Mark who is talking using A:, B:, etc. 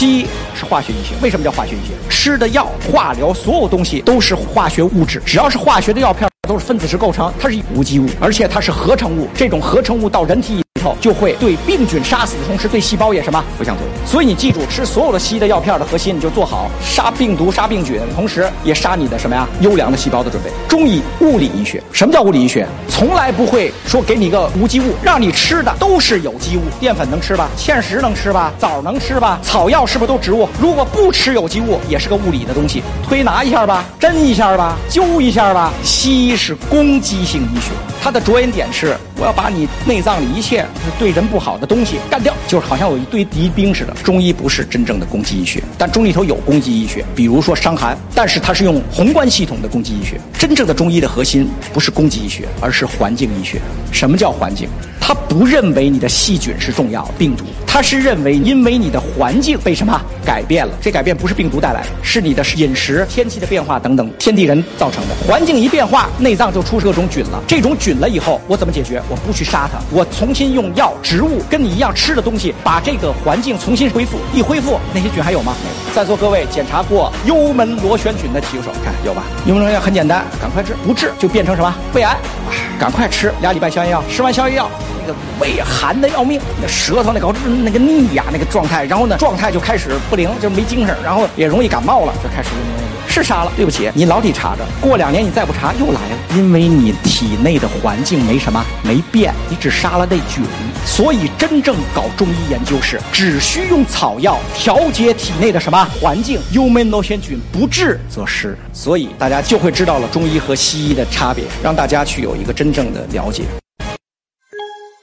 A: 西医是化学医学，为什么叫化学医学？吃的药、化疗，所有东西都是化学物质，只要是化学的药片，都是分子式构成，它是无机物，而且它是合成物。这种合成物到人体就会对病菌杀死的同时，对细胞也什么负向作用。所以你记住，吃所有的西医的药片的核心，你就做好杀病毒、杀病菌，同时也杀你的什么呀？优良的细胞的准备。中医物理医学，什么叫物理医学？从来不会说给你一个无机物，让你吃的都是有机物。淀粉能吃吧？芡实能吃吧？枣能吃吧？草药是不是都植物？如果不吃有机物，也是个物理的东西。推拿一下吧，针一下吧，灸一下吧。西医是攻击性医学，它的着眼点是我要把你内脏里一切对人不好的东西干掉，就是好像有一堆敌兵似的。中医不是真正的攻击医学，但中医里头有攻击医学，比如说伤寒，但是它是用宏观系统的攻击医学。真正的中医的核心不是攻击医学，而是环境医学。什么叫环境？他不认为你的细菌是重要的病毒，他是认为因为你的环境被什么改变了？这改变不是病毒带来的，是你的饮食、天气的变化等等，天地人造成的。环境一变化，内脏就出各种菌了。这种菌了以后，我怎么解决？我不去杀它，我重新用药、植物跟你一样吃的东西，把这个环境重新恢复。一恢复，那些菌还有吗？没有。在座各位检查过幽门螺旋菌的举手，看有吧？幽门螺旋很简单，赶快治，不治就变成什么胃癌，赶快吃俩礼拜消炎药，吃完消炎药。那个胃寒的要命，那舌头那搞那个腻呀，那个状态，然后呢，状态就开始不灵，就没精神，然后也容易感冒了，就开始是杀了。对不起，你老得查着，过两年你再不查又来了，因为你体内的环境没什么没变，你只杀了那菌。所以真正搞中医研究是只需用草药调节体内的什么环境，幽门螺旋菌不治则失。所以大家就会知道了中医和西医的差别，让大家去有一个真正的了解。